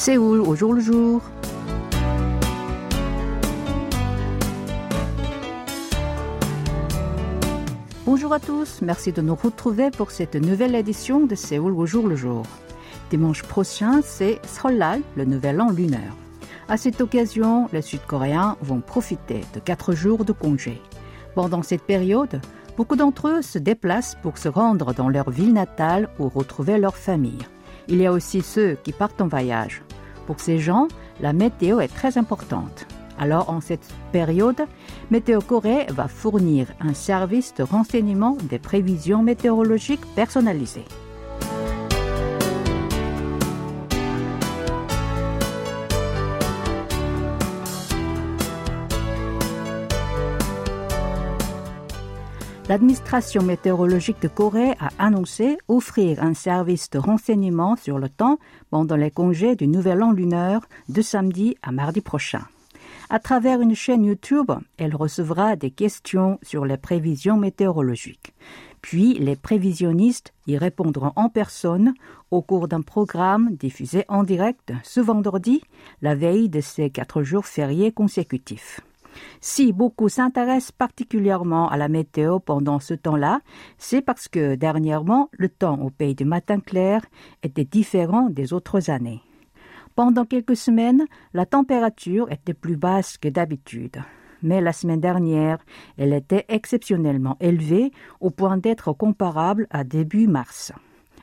Séoul au jour le jour. Bonjour à tous, merci de nous retrouver pour cette nouvelle édition de Séoul au jour le jour. Dimanche prochain, c'est Seollal, le nouvel an lunaire. À cette occasion, les Sud-Coréens vont profiter de quatre jours de congé. Pendant cette période, beaucoup d'entre eux se déplacent pour se rendre dans leur ville natale ou retrouver leur famille. Il y a aussi ceux qui partent en voyage. Pour ces gens, la météo est très importante. Alors, en cette période, Météo Corée va fournir un service de renseignement des prévisions météorologiques personnalisées. L'administration météorologique de Corée a annoncé offrir un service de renseignement sur le temps pendant les congés du Nouvel An lunaire de samedi à mardi prochain. À travers une chaîne YouTube, elle recevra des questions sur les prévisions météorologiques. Puis les prévisionnistes y répondront en personne au cours d'un programme diffusé en direct ce vendredi, la veille de ces quatre jours fériés consécutifs. Si beaucoup s'intéressent particulièrement à la météo pendant ce temps-là, c'est parce que dernièrement, le temps au pays du matin clair était différent des autres années. Pendant quelques semaines, la température était plus basse que d'habitude. Mais la semaine dernière, elle était exceptionnellement élevée au point d'être comparable à début mars.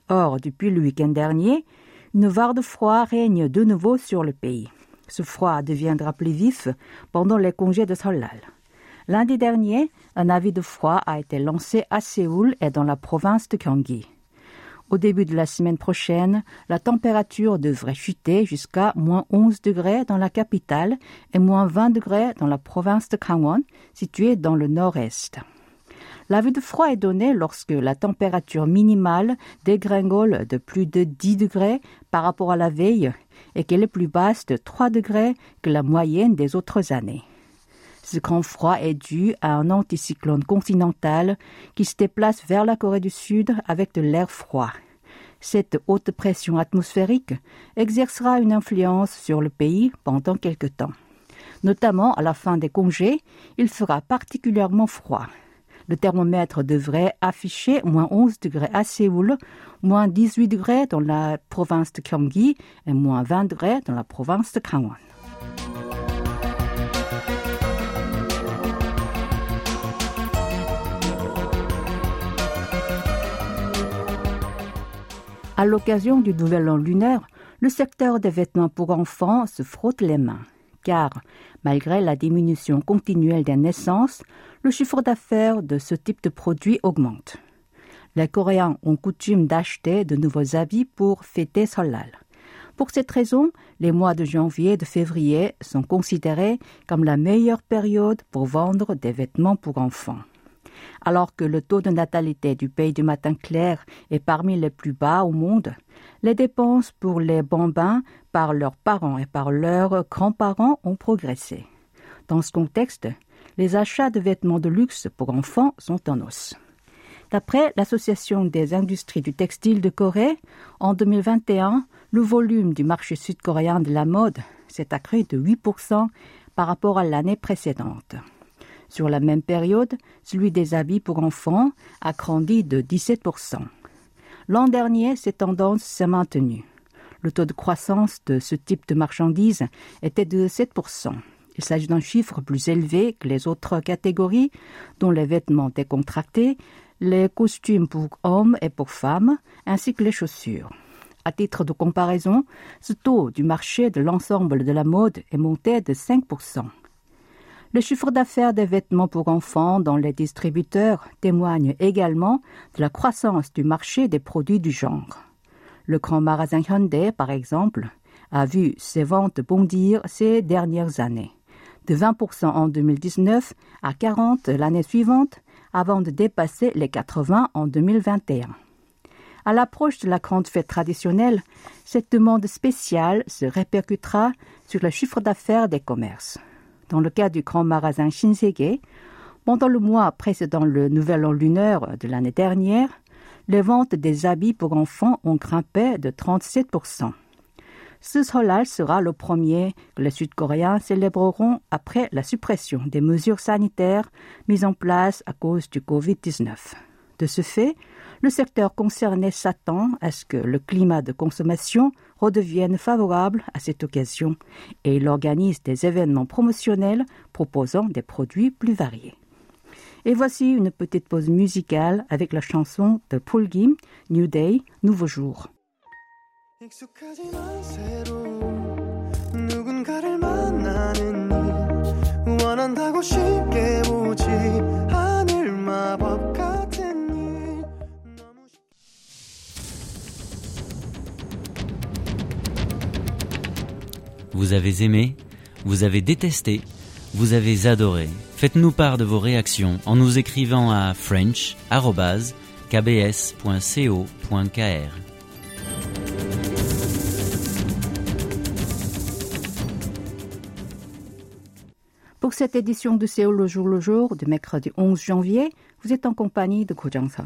Or, depuis le week-end dernier, une vague de froid règne de nouveau sur le pays. Ce froid deviendra plus vif pendant les congés de Solal. Lundi dernier, un avis de froid a été lancé à Séoul et dans la province de Gyeonggi. Au début de la semaine prochaine, la température devrait chuter jusqu'à moins 11 degrés dans la capitale et moins 20 degrés dans la province de Gangwon, située dans le nord-est. L'avis de froid est donné lorsque la température minimale dégringole de plus de 10 degrés par rapport à la veille et qu'elle est plus basse de 3 degrés que la moyenne des autres années. Ce grand froid est dû à un anticyclone continental qui se déplace vers la Corée du Sud avec de l'air froid. Cette haute pression atmosphérique exercera une influence sur le pays pendant quelque temps. Notamment à la fin des congés, il fera particulièrement froid. Le thermomètre devrait afficher moins 11 degrés à Séoul, moins 18 degrés dans la province de Gyeonggi et moins 20 degrés dans la province de Gangwon. À l'occasion du Nouvel An lunaire, le secteur des vêtements pour enfants se frotte les mains, car malgré la diminution continuelle des naissances, le chiffre d'affaires de ce type de produit augmente. Les Coréens ont coutume d'acheter de nouveaux habits pour fêter Solal. Pour cette raison, les mois de janvier et de février sont considérés comme la meilleure période pour vendre des vêtements pour enfants. Alors que le taux de natalité du pays du matin clair est parmi les plus bas au monde, les dépenses pour les bambins par leurs parents et par leurs grands-parents ont progressé. Dans ce contexte, les achats de vêtements de luxe pour enfants sont en hausse. D'après l'Association des industries du textile de Corée, en 2021, le volume du marché sud-coréen de la mode s'est accru de 8% par rapport à l'année précédente. Sur la même période, celui des habits pour enfants a grandi de 17%. L'an dernier, cette tendance s'est maintenue. Le taux de croissance de ce type de marchandises était de 7%. Il s'agit d'un chiffre plus élevé que les autres catégories, dont les vêtements décontractés, les costumes pour hommes et pour femmes, ainsi que les chaussures. À titre de comparaison, ce taux du marché de l'ensemble de la mode est monté de 5%. Le chiffre d'affaires des vêtements pour enfants dans les distributeurs témoigne également de la croissance du marché des produits du genre. Le grand magasin Hyundai, par exemple, a vu ses ventes bondir ces dernières années, de 20% en 2019 à 40% l'année suivante, avant de dépasser les 80 en 2021. À l'approche de la grande fête traditionnelle, cette demande spéciale se répercutera sur le chiffre d'affaires des commerces. Dans le cas du grand magasin Shinsegae, pendant le mois précédant le nouvel an lunaire de l'année dernière, les ventes des habits pour enfants ont grimpé de 37%. Ce Solal sera le premier que les Sud-Coréens célébreront après la suppression des mesures sanitaires mises en place à cause du Covid-19. De ce fait, le secteur concerné s'attend à ce que le climat de consommation redevienne favorable à cette occasion et il organise des événements promotionnels proposant des produits plus variés. Et voici une petite pause musicale avec la chanson de Paul Gim, New Day, Nouveau Jour. Vous avez aimé, vous avez détesté, vous avez adoré. Faites-nous part de vos réactions en nous écrivant à french.kbs.co.kr. Pour cette édition de Séoul le jour le jour du mercredi 11 janvier, vous êtes en compagnie de Ko Jong-son.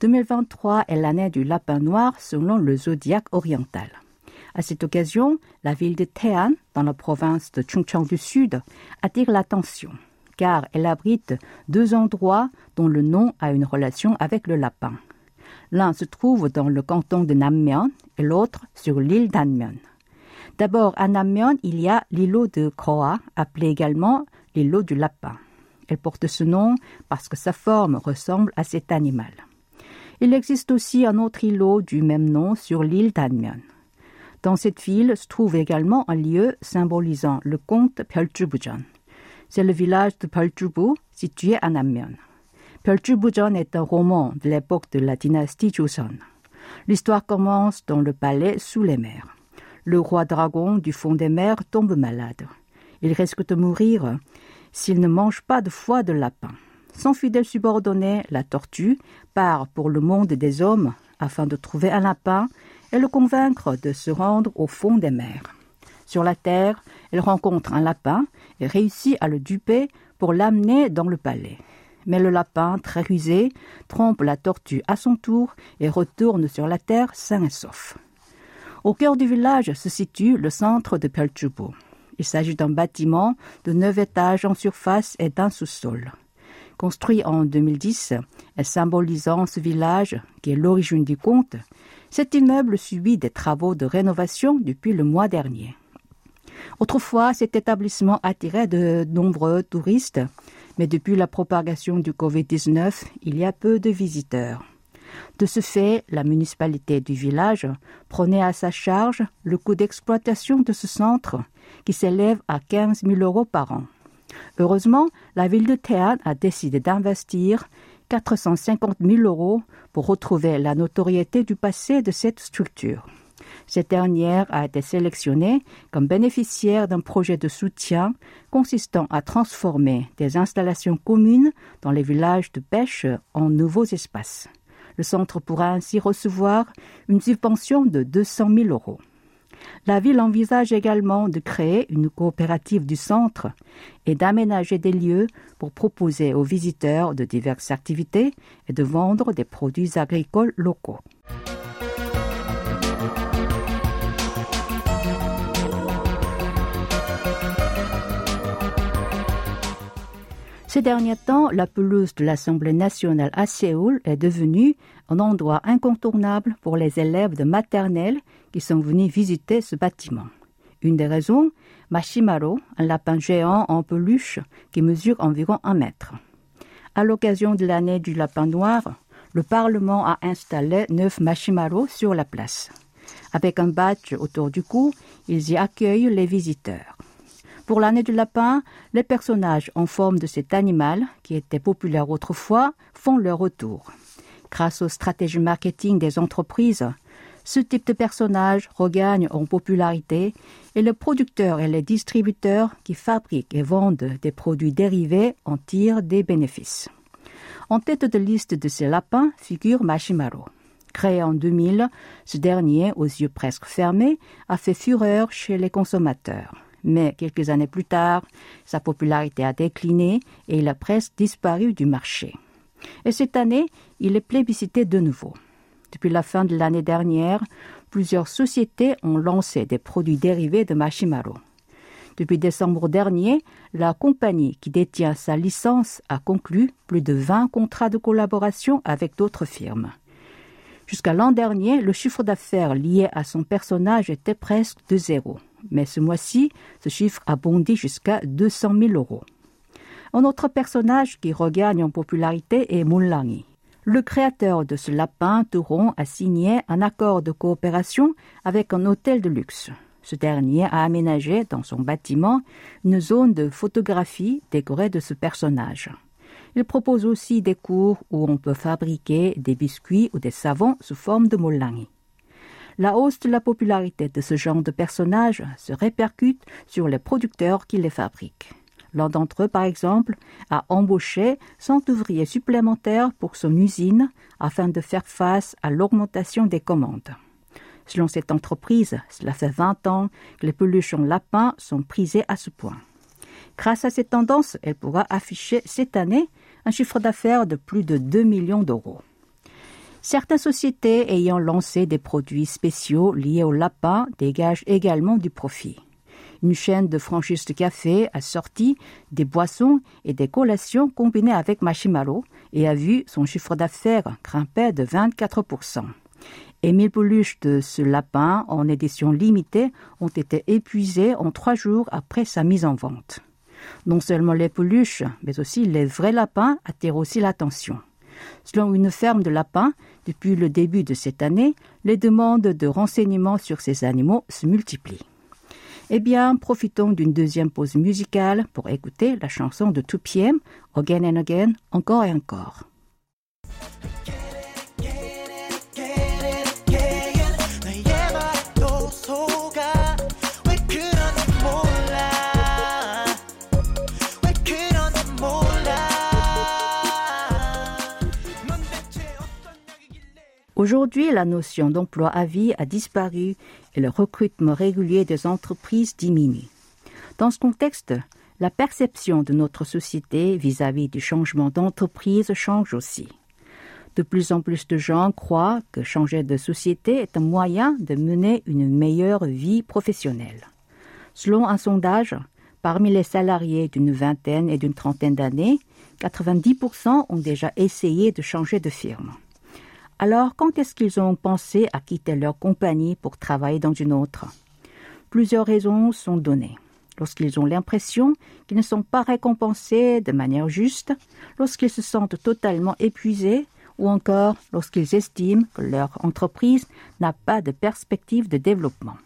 2023 est l'année du lapin noir selon le zodiaque oriental. À cette occasion, la ville de Taean, dans la province de Chungcheong du Sud, attire l'attention, car elle abrite deux endroits dont le nom a une relation avec le lapin. L'un se trouve dans le canton de Nammyeon et l'autre sur l'île d'Anmyeon. D'abord, à Nammyeon, il y a l'îlot de Koa, appelé également l'îlot du lapin. Elle porte ce nom parce que sa forme ressemble à cet animal. Il existe aussi un autre îlot du même nom sur l'île d'Anmyeon. Dans cette ville se trouve également un lieu symbolisant le comte Pyeoljubujeon. C'est le village de Pyeoljubu situé à Namyeon. Pyeoljubujeon est un roman de l'époque de la dynastie Joseon. L'histoire commence dans le palais sous les mers. Le roi dragon du fond des mers tombe malade. Il risque de mourir s'il ne mange pas de foie de lapin. Son fidèle subordonné, la tortue, part pour le monde des hommes afin de trouver un lapin et le convaincre de se rendre au fond des mers. Sur la terre, elle rencontre un lapin et réussit à le duper pour l'amener dans le palais. Mais le lapin, très rusé, trompe la tortue à son tour et retourne sur la terre sain et sauf. Au cœur du village se situe le centre de Pelchubu. Il s'agit d'un bâtiment de neuf étages en surface et d'un sous-sol. Construit en 2010 et symbolisant ce village qui est l'origine du conte, cet immeuble subit des travaux de rénovation depuis le mois dernier. Autrefois, cet établissement attirait de nombreux touristes, mais depuis la propagation du Covid-19, il y a peu de visiteurs. De ce fait, la municipalité du village prenait à sa charge le coût d'exploitation de ce centre, qui s'élève à 15 000 euros par an. Heureusement, la ville de Théâtre a décidé d'investir 450 000 euros pour retrouver la notoriété du passé de cette structure. Cette dernière a été sélectionnée comme bénéficiaire d'un projet de soutien consistant à transformer des installations communes dans les villages de pêche en nouveaux espaces. Le centre pourra ainsi recevoir une subvention de 200 000 euros. La ville envisage également de créer une coopérative du centre et d'aménager des lieux pour proposer aux visiteurs de diverses activités et de vendre des produits agricoles locaux. Ces derniers temps, la pelouse de l'Assemblée nationale à Séoul est devenue un endroit incontournable pour les élèves de maternelle qui sont venus visiter ce bâtiment. Une des raisons, Mashimaro, un lapin géant en peluche qui mesure environ un mètre. À l'occasion de l'année du lapin noir, le Parlement a installé neuf Mashimaro sur la place. Avec un badge autour du cou, ils y accueillent les visiteurs. Pour l'année du lapin, les personnages en forme de cet animal, qui était populaire autrefois, font leur retour. Grâce aux stratégies marketing des entreprises, ce type de personnage regagne en popularité et les producteurs et les distributeurs qui fabriquent et vendent des produits dérivés en tirent des bénéfices. En tête de liste de ces lapins figure Mashimaro. Créé en 2000, ce dernier, aux yeux presque fermés, a fait fureur chez les consommateurs mais quelques années plus tard, sa popularité a décliné et il a presque disparu du marché. Et cette année, il est plébiscité de nouveau. Depuis la fin de l'année dernière, plusieurs sociétés ont lancé des produits dérivés de Mashimaro. Depuis décembre dernier, la compagnie qui détient sa licence a conclu plus de 20 contrats de collaboration avec d'autres firmes. Jusqu'à l'an dernier, le chiffre d'affaires lié à son personnage était presque de zéro. Mais ce mois-ci, ce chiffre a bondi jusqu'à 200 000 euros. Un autre personnage qui regagne en popularité est Mullangi. Le créateur de ce lapin tauron a signé un accord de coopération avec un hôtel de luxe. Ce dernier a aménagé dans son bâtiment une zone de photographie décorée de ce personnage. Il propose aussi des cours où on peut fabriquer des biscuits ou des savons sous forme de molangi. La hausse de la popularité de ce genre de personnage se répercute sur les producteurs qui les fabriquent. L'un d'entre eux, par exemple, a embauché 100 ouvriers supplémentaires pour son usine afin de faire face à l'augmentation des commandes. Selon cette entreprise, cela fait 20 ans que les peluches en lapin sont prisées à ce point. Grâce à cette tendance, elle pourra afficher cette année un chiffre d'affaires de plus de 2 millions d'euros. Certaines sociétés ayant lancé des produits spéciaux liés au lapin dégagent également du profit. Une chaîne de franchise de café a sorti des boissons et des collations combinées avec Mashimaro et a vu son chiffre d'affaires grimper de 24%. Et mille peluches de ce lapin en édition limitée ont été épuisées en trois jours après sa mise en vente. Non seulement les peluches, mais aussi les vrais lapins attirent aussi l'attention. Selon une ferme de lapins, depuis le début de cette année, les demandes de renseignements sur ces animaux se multiplient. Eh bien, profitons d'une deuxième pause musicale pour écouter la chanson de 2PM, Again and Again, encore et encore. Aujourd'hui, la notion d'emploi à vie a disparu et le recrutement régulier des entreprises diminue. Dans ce contexte, la perception de notre société vis-à-vis du changement d'entreprise change aussi. De plus en plus de gens croient que changer de société est un moyen de mener une meilleure vie professionnelle. Selon un sondage, parmi les salariés d'une vingtaine et d'une trentaine d'années, 90% ont déjà essayé de changer de firme. Alors, quand est-ce qu'ils ont pensé à quitter leur compagnie pour travailler dans une autre? Plusieurs raisons sont données. Lorsqu'ils ont l'impression qu'ils ne sont pas récompensés de manière juste, lorsqu'ils se sentent totalement épuisés, ou encore lorsqu'ils estiment que leur entreprise n'a pas de perspective de développement.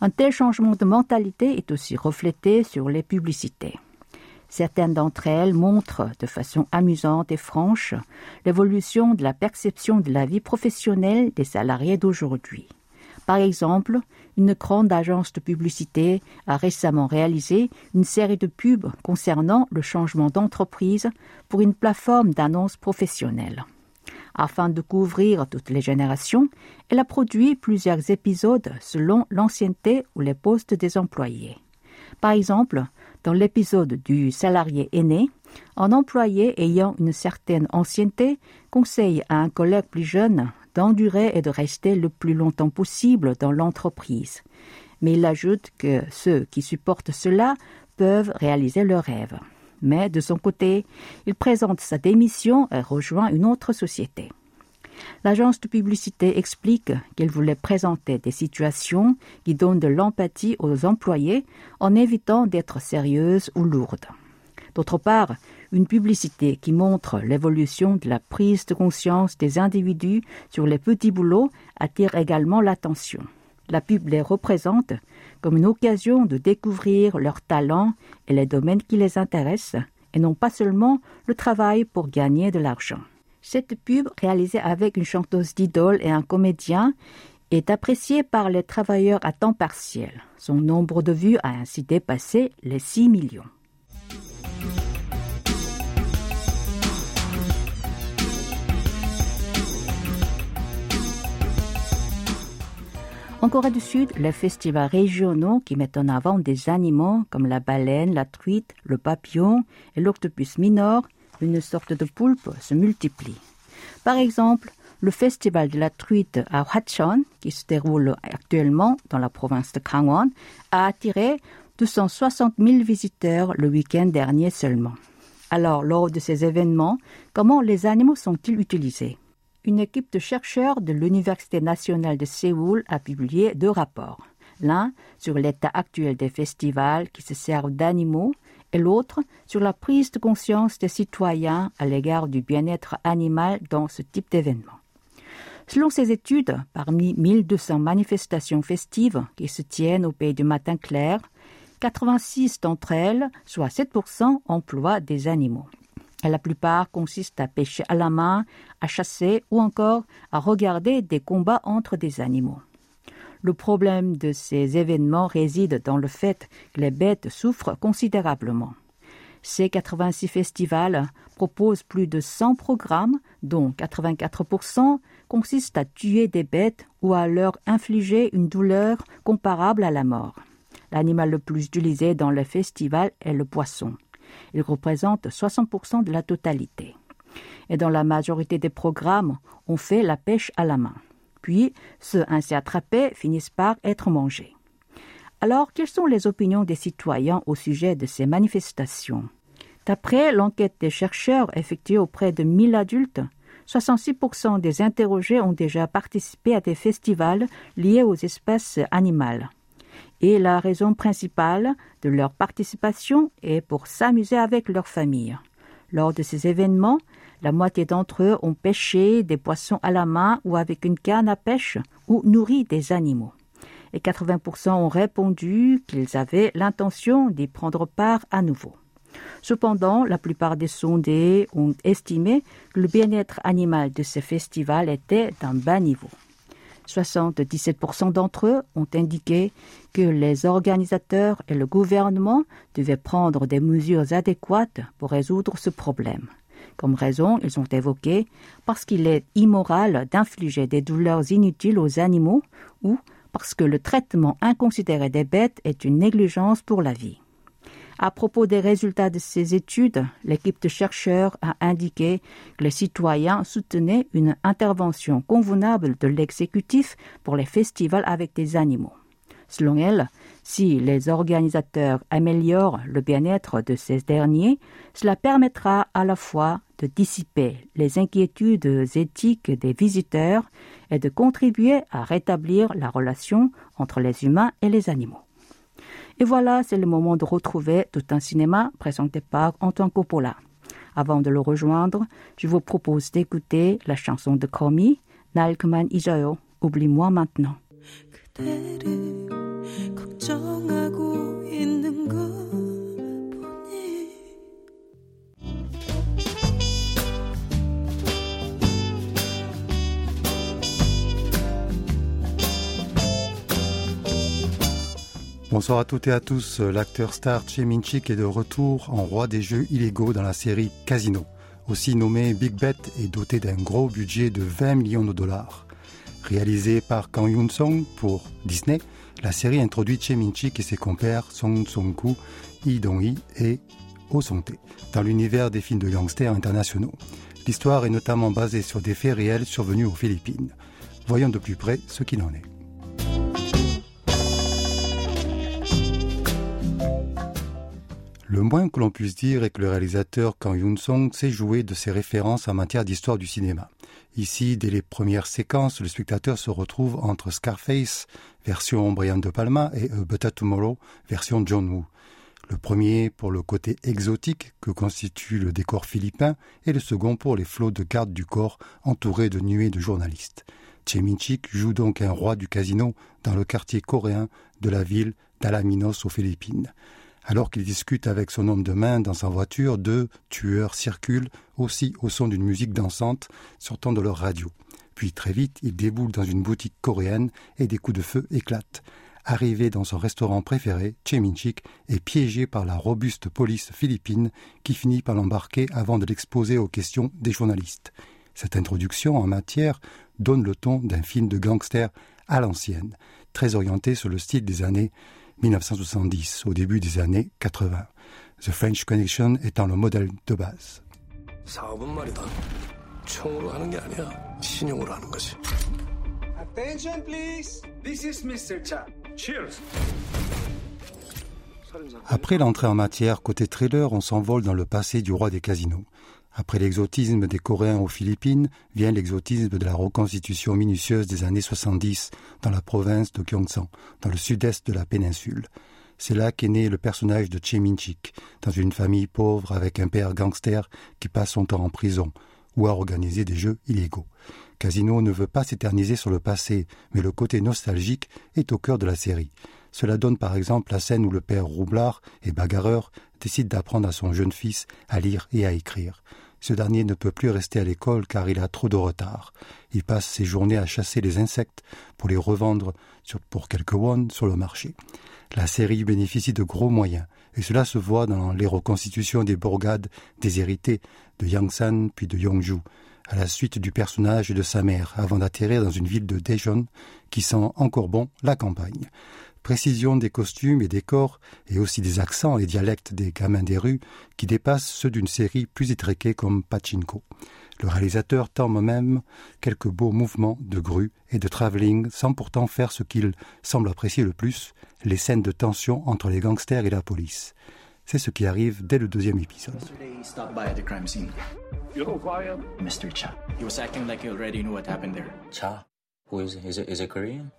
Un tel changement de mentalité est aussi reflété sur les publicités. Certaines d'entre elles montrent de façon amusante et franche l'évolution de la perception de la vie professionnelle des salariés d'aujourd'hui. Par exemple, une grande agence de publicité a récemment réalisé une série de pubs concernant le changement d'entreprise pour une plateforme d'annonces professionnelles. Afin de couvrir toutes les générations, elle a produit plusieurs épisodes selon l'ancienneté ou les postes des employés. Par exemple, dans l'épisode du salarié aîné, un employé ayant une certaine ancienneté conseille à un collègue plus jeune d'endurer et de rester le plus longtemps possible dans l'entreprise. Mais il ajoute que ceux qui supportent cela peuvent réaliser leurs rêves. Mais de son côté, il présente sa démission et rejoint une autre société. L'agence de publicité explique qu'elle voulait présenter des situations qui donnent de l'empathie aux employés en évitant d'être sérieuses ou lourdes. D'autre part, une publicité qui montre l'évolution de la prise de conscience des individus sur les petits boulots attire également l'attention. La pub les représente comme une occasion de découvrir leurs talents et les domaines qui les intéressent, et non pas seulement le travail pour gagner de l'argent. Cette pub, réalisée avec une chanteuse d'idole et un comédien, est appréciée par les travailleurs à temps partiel. Son nombre de vues a ainsi dépassé les 6 millions. En Corée du Sud, les festivals régionaux qui mettent en avant des animaux comme la baleine, la truite, le papillon et l'octopus minor une sorte de poulpe se multiplie. Par exemple, le festival de la truite à Hwachon, qui se déroule actuellement dans la province de Gangwon, a attiré 260 000 visiteurs le week-end dernier seulement. Alors, lors de ces événements, comment les animaux sont-ils utilisés? Une équipe de chercheurs de l'Université nationale de Séoul a publié deux rapports. L'un sur l'état actuel des festivals qui se servent d'animaux et l'autre sur la prise de conscience des citoyens à l'égard du bien-être animal dans ce type d'événement. Selon ces études, parmi 1200 manifestations festives qui se tiennent au pays du matin clair, 86 d'entre elles, soit 7%, emploient des animaux. La plupart consistent à pêcher à la main, à chasser ou encore à regarder des combats entre des animaux. Le problème de ces événements réside dans le fait que les bêtes souffrent considérablement. Ces 86 festivals proposent plus de 100 programmes, dont 84% consistent à tuer des bêtes ou à leur infliger une douleur comparable à la mort. L'animal le plus utilisé dans le festival est le poisson. Il représente 60% de la totalité. Et dans la majorité des programmes, on fait la pêche à la main puis ceux ainsi attrapés finissent par être mangés. Alors, quelles sont les opinions des citoyens au sujet de ces manifestations? D'après l'enquête des chercheurs effectuée auprès de 1000 adultes, 66% des interrogés ont déjà participé à des festivals liés aux espèces animales. Et la raison principale de leur participation est pour s'amuser avec leur famille. Lors de ces événements, la moitié d'entre eux ont pêché des poissons à la main ou avec une canne à pêche ou nourri des animaux. Et 80% ont répondu qu'ils avaient l'intention d'y prendre part à nouveau. Cependant, la plupart des sondés ont estimé que le bien-être animal de ces festivals était d'un bas niveau. 77% d'entre eux ont indiqué que les organisateurs et le gouvernement devaient prendre des mesures adéquates pour résoudre ce problème. Comme raison, ils ont évoqué parce qu'il est immoral d'infliger des douleurs inutiles aux animaux ou parce que le traitement inconsidéré des bêtes est une négligence pour la vie. À propos des résultats de ces études, l'équipe de chercheurs a indiqué que les citoyens soutenaient une intervention convenable de l'exécutif pour les festivals avec des animaux. Selon elle, si les organisateurs améliorent le bien-être de ces derniers, cela permettra à la fois de dissiper les inquiétudes éthiques des visiteurs et de contribuer à rétablir la relation entre les humains et les animaux. Et voilà, c'est le moment de retrouver tout un cinéma présenté par Antoine Coppola. Avant de le rejoindre, je vous propose d'écouter la chanson de Komi, Nalkman Ijayo, Oublie-moi maintenant. Bonsoir à toutes et à tous. L'acteur star Che Minchik est de retour en roi des jeux illégaux dans la série Casino. Aussi nommé Big Bet et doté d'un gros budget de 20 millions de dollars. Réalisé par Kang Yoon-song pour Disney, la série introduit Che Minchik et ses compères Song Song-ku, Lee Dong-hee et Oh Song-tae dans l'univers des films de gangsters internationaux. L'histoire est notamment basée sur des faits réels survenus aux Philippines. Voyons de plus près ce qu'il en est. Le moins que l'on puisse dire est que le réalisateur Kang Yoon-song sait jouer de ses références en matière d'histoire du cinéma. Ici, dès les premières séquences, le spectateur se retrouve entre Scarface, version Brian De Palma, et A Better Tomorrow, version John Woo. Le premier pour le côté exotique que constitue le décor philippin et le second pour les flots de gardes du corps entourés de nuées de journalistes. Che Min-chik joue donc un roi du casino dans le quartier coréen de la ville d'Alaminos aux Philippines. Alors qu'il discute avec son homme de main dans sa voiture, deux tueurs circulent aussi au son d'une musique dansante sortant de leur radio. Puis très vite, il déboule dans une boutique coréenne et des coups de feu éclatent. Arrivé dans son restaurant préféré, Cheminchik est piégé par la robuste police philippine qui finit par l'embarquer avant de l'exposer aux questions des journalistes. Cette introduction en matière donne le ton d'un film de gangster à l'ancienne, très orienté sur le style des années 1970, au début des années 80, The French Connection étant le modèle de base. Après l'entrée en matière côté trailer, on s'envole dans le passé du roi des casinos, après l'exotisme des Coréens aux Philippines, vient l'exotisme de la reconstitution minutieuse des années 70 dans la province de Gyeongsang, dans le sud-est de la péninsule. C'est là qu'est né le personnage de Che Min-chik, dans une famille pauvre avec un père gangster qui passe son temps en prison ou à organiser des jeux illégaux. Casino ne veut pas s'éterniser sur le passé, mais le côté nostalgique est au cœur de la série. Cela donne par exemple la scène où le père roublard et bagarreur décide d'apprendre à son jeune fils à lire et à écrire. Ce dernier ne peut plus rester à l'école car il a trop de retard. Il passe ses journées à chasser les insectes pour les revendre pour quelques won sur le marché. La série bénéficie de gros moyens et cela se voit dans les reconstitutions des bourgades déshéritées de Yangsan puis de Yongju, à la suite du personnage de sa mère avant d'atterrir dans une ville de Daejeon qui sent encore bon la campagne précision des costumes et des corps, et aussi des accents et dialectes des gamins des rues, qui dépassent ceux d'une série plus étriquée comme Pachinko. Le réalisateur tend même quelques beaux mouvements de grue et de travelling sans pourtant faire ce qu'il semble apprécier le plus, les scènes de tension entre les gangsters et la police. C'est ce qui arrive dès le deuxième épisode. Mr. Cha. He was acting like he already knew what happened there. Cha? Who is Is it, is it Korean?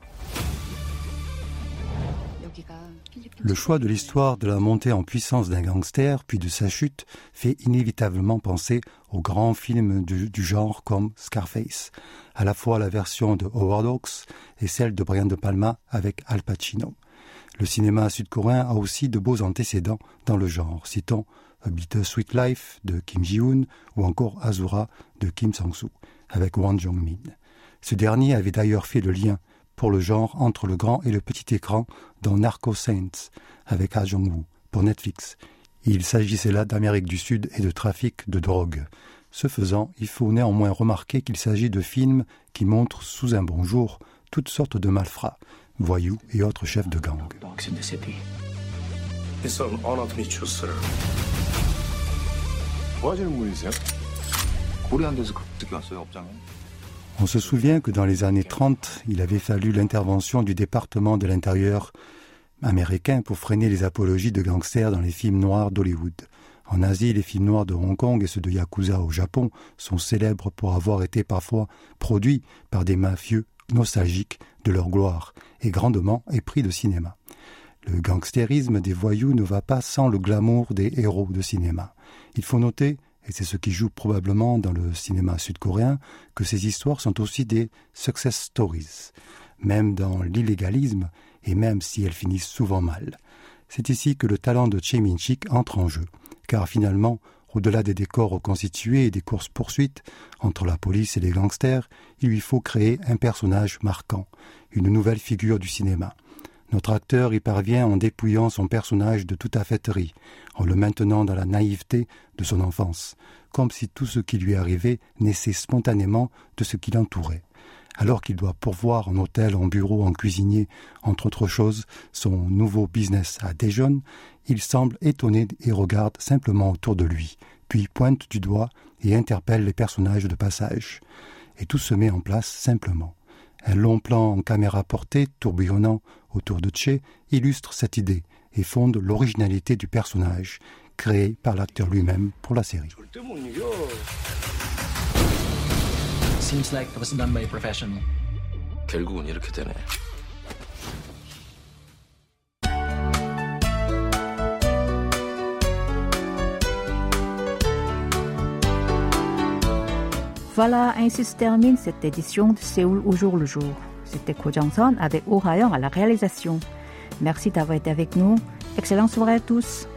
Le choix de l'histoire de la montée en puissance d'un gangster, puis de sa chute, fait inévitablement penser aux grands films du, genre comme Scarface, à la fois la version de Howard Hawks et celle de Brian De Palma avec Al Pacino. Le cinéma sud-coréen a aussi de beaux antécédents dans le genre, citons A Bitter Sweet Life de Kim Ji-hoon ou encore Azura de Kim Sang-soo avec Won Jong-min. Ce dernier avait d'ailleurs fait le lien pour le genre entre le grand et le petit écran dans Narco Saints avec Ah Jong-woo pour Netflix. Il s'agissait là d'Amérique du Sud et de trafic de drogue. Ce faisant, il faut néanmoins remarquer qu'il s'agit de films qui montrent sous un bon jour toutes sortes de malfrats, voyous et autres chefs de gang. On se souvient que dans les années 30, il avait fallu l'intervention du département de l'intérieur américain pour freiner les apologies de gangsters dans les films noirs d'Hollywood. En Asie, les films noirs de Hong Kong et ceux de Yakuza au Japon sont célèbres pour avoir été parfois produits par des mafieux nostalgiques de leur gloire et grandement épris de cinéma. Le gangstérisme des voyous ne va pas sans le glamour des héros de cinéma. Il faut noter et c'est ce qui joue probablement dans le cinéma sud-coréen, que ces histoires sont aussi des success stories, même dans l'illégalisme, et même si elles finissent souvent mal. C'est ici que le talent de Che Min-chik entre en jeu, car finalement, au-delà des décors reconstitués et des courses-poursuites entre la police et les gangsters, il lui faut créer un personnage marquant, une nouvelle figure du cinéma. Notre acteur y parvient en dépouillant son personnage de toute affêterie, en le maintenant dans la naïveté de son enfance, comme si tout ce qui lui arrivait naissait spontanément de ce qui l'entourait. Alors qu'il doit pourvoir en hôtel, en bureau, en cuisinier, entre autres choses, son nouveau business à déjeuner, il semble étonné et regarde simplement autour de lui, puis pointe du doigt et interpelle les personnages de passage. Et tout se met en place simplement. Un long plan en caméra portée, tourbillonnant autour de Che, illustre cette idée et fonde l'originalité du personnage, créé par l'acteur lui-même pour la série. Seems like it was done by a professional. 결국은 이렇게 되네. Voilà, ainsi se termine cette édition de Séoul au jour le jour. C'était Ko Jong-son avec à la réalisation. Merci d'avoir été avec nous. Excellente soirée à tous.